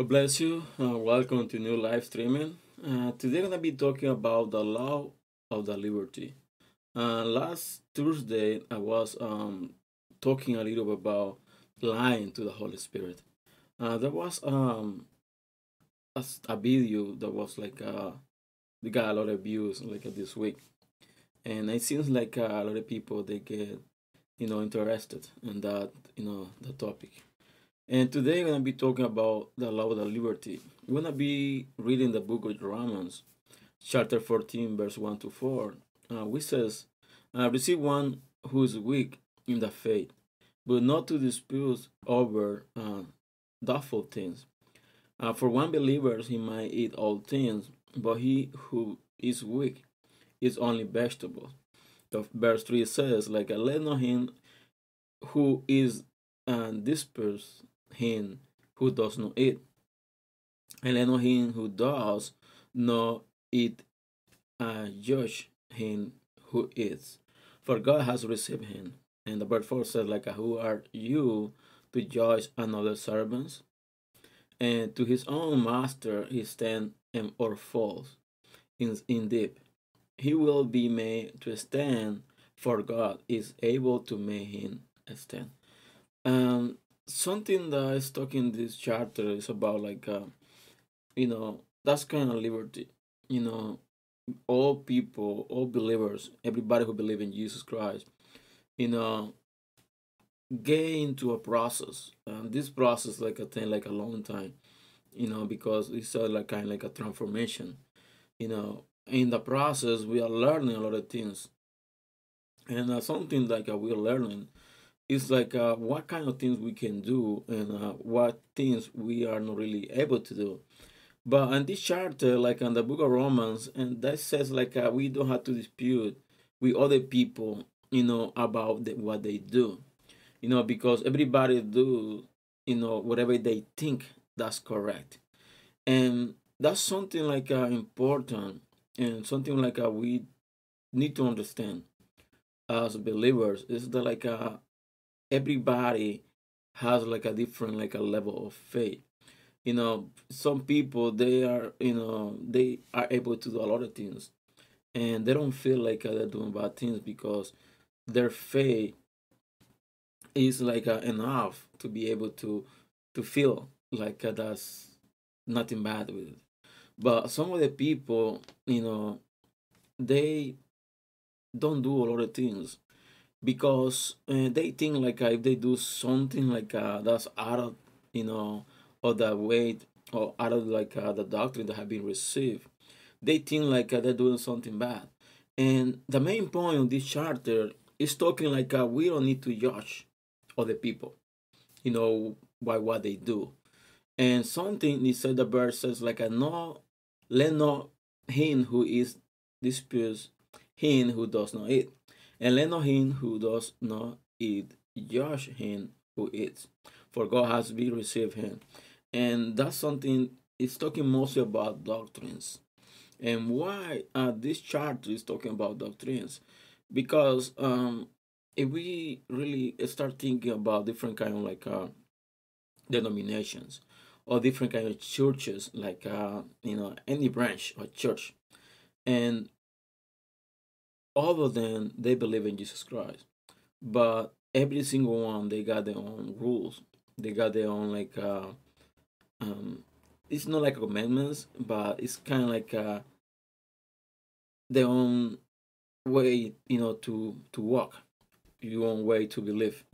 God bless you. Uh, welcome to new live streaming. Uh, today, I'm gonna be talking about the law of the liberty. Uh, last Thursday, I was um, talking a little bit about lying to the Holy Spirit. Uh, there was um, a, a video that was like uh, we got a lot of views like uh, this week, and it seems like uh, a lot of people they get you know interested in that you know the topic. And today we're gonna be talking about the law of the liberty. We're gonna be reading the book of Romans, chapter 14, verse 1 to 4, uh, which says, uh, Receive one who is weak in the faith, but not to dispute over uh, doubtful things. Uh, for one believer, he might eat all things, but he who is weak is only vegetables. The verse 3 says, like, a let not him who is uh, dispersed him who does not eat, and let not him who does not eat uh, judge him who eats. For God has received him. And the verse 4 says, like, who are you to judge another servants? And to his own master he stand and or falls. In, deep. he will be made to stand, for God is able to make him stand. Um, something that is stuck in this chapter is about like, uh, you know, that's kind of liberty. You know, all people, all believers, everybody who believe in Jesus Christ, you know, get into a process. And this process like a thing like a long time, you know, because it's uh, like kind of like a transformation. You know, in the process we are learning a lot of things, and uh, something like uh, we are learning is like uh, what kind of things we can do and uh, what things we are not really able to do. But in this chapter, like in the book of Romans, and that says like uh, we don't have to dispute with other people, you know, about the, what they do, you know, because everybody do, you know, whatever they think that's correct, and that's something like uh, important and something like uh, we need to understand as believers is that like uh, everybody has like a different like a level of faith. You know some people they are you know they are able to do a lot of things and they don't feel like uh, they're doing bad things because their faith is like uh, enough to be able to to feel like uh, that's nothing bad with it. But some of the people you know they don't do a lot of things because uh, they think like uh, if they do something like uh, that's out of you know or the way or out of like uh, the doctrine that have been received they think like they're doing something bad. And the main point of this charter is talking like we don't need to judge other people you know by what they do. And something he said the verse says like no let not him who is disputes him who does not eat not him who does not eat judge him who eats, for God has been received him. And that's something it's talking mostly about doctrines. And why this chapter is talking about doctrines? Because um, if we really start thinking about different kind of like uh, denominations or different kind of churches, like uh, you know any branch or church, and all than they believe in Jesus Christ, but every single one they got their own rules. They got their own like uh, um, it's not like commandments, but it's kind of like uh, their own way, you know, to to walk, your own way to believe.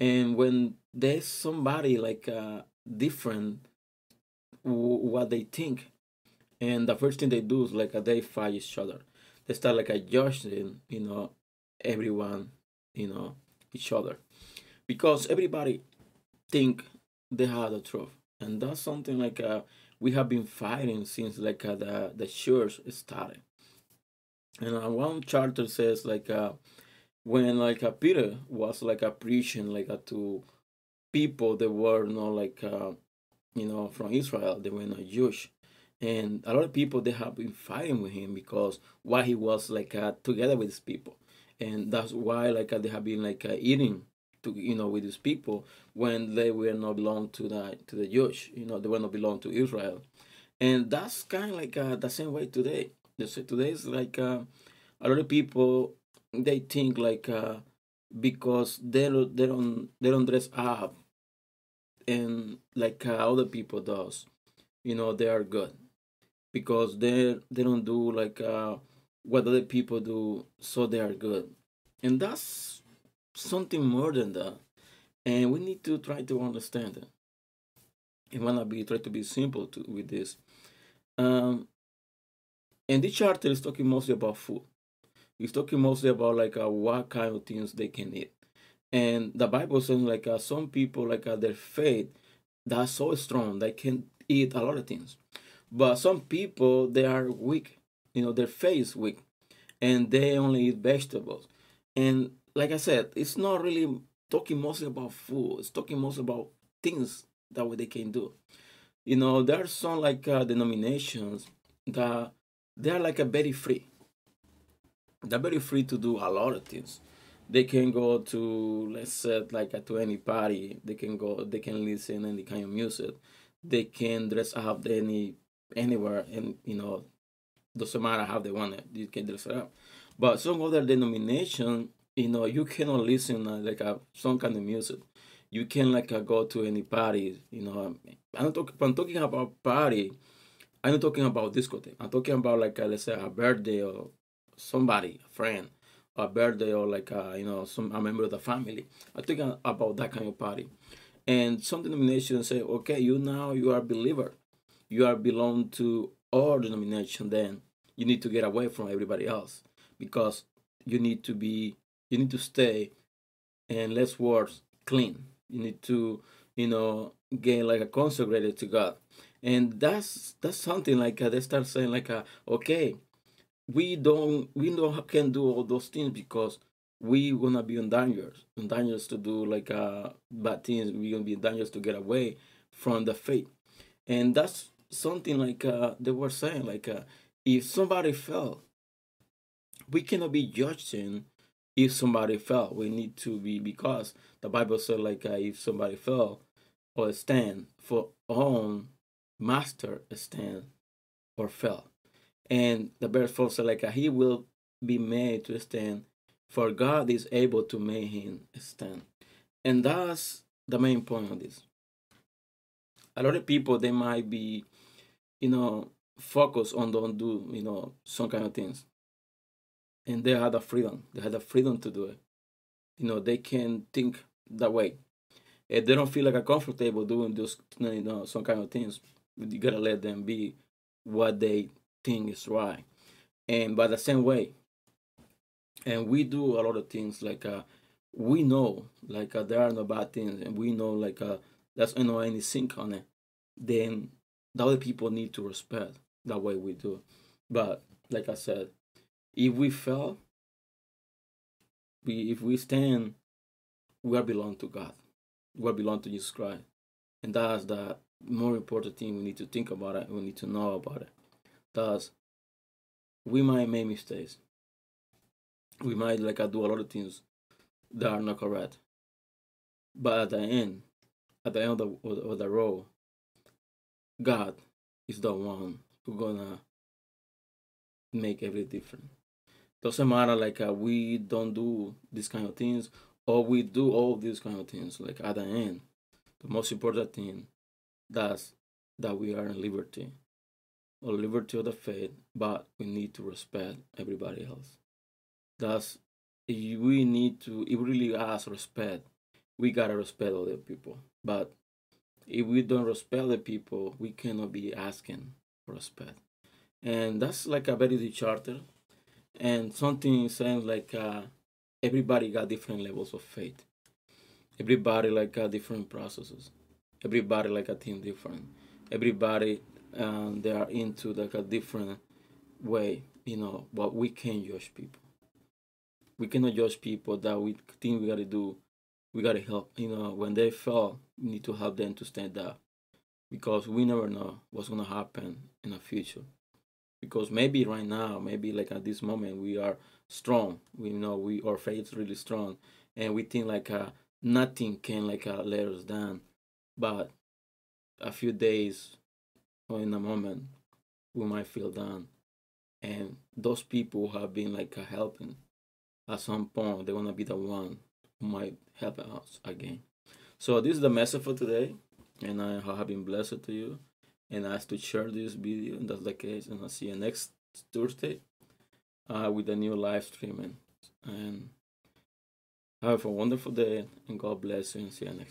And when there's somebody like uh, different, w- what they think, and the first thing they do is like uh, they fight each other. They start like a judging, you know, everyone, you know, each other, because everybody think they have the truth, and that's something like uh, we have been fighting since like uh, the the church started. And uh, one charter says like uh, when like uh, Peter was like a preaching like uh, to people that were not like uh, you know from Israel, they were not Jewish, and a lot of people they have been fighting with him because why he was like uh, together with his people, and that's why like uh, they have been like uh, eating to you know with these people when they were not belong to the to the Jewish, you know, they were not belong to Israel, and that's kind of like uh, the same way today. Today is like uh, a lot of people they think like uh, because they don't they don't they don't dress up and like uh, other people does, you know, they are good because they they don't do like uh, what other people do, so they are good, and that's something more than that, and we need to try to understand it. And wanna be try to be simple to, with this. Um, and this charter is talking mostly about food. It's talking mostly about like uh, what kind of things they can eat. And the Bible says like uh, some people like uh, their faith that's so strong they can eat a lot of things. But some people they are weak. You know, their faith is weak, and they only eat vegetables. And like I said, it's not really talking mostly about food. It's talking mostly about things that way they can do. You know, there are some like uh, denominations that they are like a very free. They're very free to do a lot of things. They can go to let's say like a, to any party. They can go. They can listen any kind of music. They can dress up any anywhere, and you know, doesn't matter how they want it. You can dress it up. But some other denomination you know you cannot listen uh, like a some kind of music you can like uh, go to any party you know i'm not talking i'm talking about party i'm not talking about discotheque i'm talking about like uh, let's say a birthday or somebody a friend a birthday or like uh, you know some a member of the family i'm talking about that kind of party and some denominations say okay you now you are a believer you are belong to our denomination then you need to get away from everybody else because you need to be you need to stay and less words clean. You need to you know get like a consecrated to god. And that's that's something like uh, they start saying like uh, okay we don't we don't can do all those things because we gonna be in dangers to do like uh bad things. We gonna be in dangers to get away from the faith. And that's something like uh they were saying like uh if somebody fell we cannot be judging if somebody fell, we need to be because the Bible said like uh, if somebody fell or stand for own master stand or fell, and the verse four said like uh, he will be made to stand, for God is able to make him stand, and that's the main point of this. A lot of people they might be, you know, focus on don't do you know some kind of things and they had the freedom. They had the freedom to do it. You know, they can think that way. If they don't feel like a comfortable doing those, you know, some kind of things, you gotta let them be what they think is right. And by the same way, and we do a lot of things like uh, we know like uh, there are no bad things, and we know like uh, there's you know any sink on it. Then the other people need to respect the way we do. But like I said, if we fell, we if we stand, we are belong to God. We are belong to Jesus Christ. And that's the more important thing we need to think about it, we need to know about it. Thus, we might make mistakes. We might like I do a lot of things that are not correct. But at the end, at the end of the, of the road, God is the one who gonna make every difference. Doesn't matter like uh, we don't do these kind of things or we do all these kind of things like at the end the most important thing that's that we are in liberty or liberty of the faith but we need to respect everybody else. That's we need to it really has respect we gotta respect other people. But if we don't respect the people we cannot be asking for respect. And that's like a very deep charter. And something saying like uh, everybody got different levels of faith. Everybody like got different processes. Everybody like a thing different. Everybody um, they are into like a different way you know but we can't judge people. We cannot judge people that we think we gotta do we gotta help you know when they fall we need to help them to stand up because we never know what's gonna happen in the future because maybe right now maybe like at this moment we are strong we know we our faith is really strong and we think like uh, nothing can like uh, let us down. But a few days or in a moment, we might feel down. And those people have been like uh, helping at some point, they're gonna be the one might help us again. So this is the message for today, and I have been blessed to you. And I ask to share this video, and that's the case. And I'll see you next Thursday uh, with a new live streaming. And have a wonderful day, and God bless you, and see you next.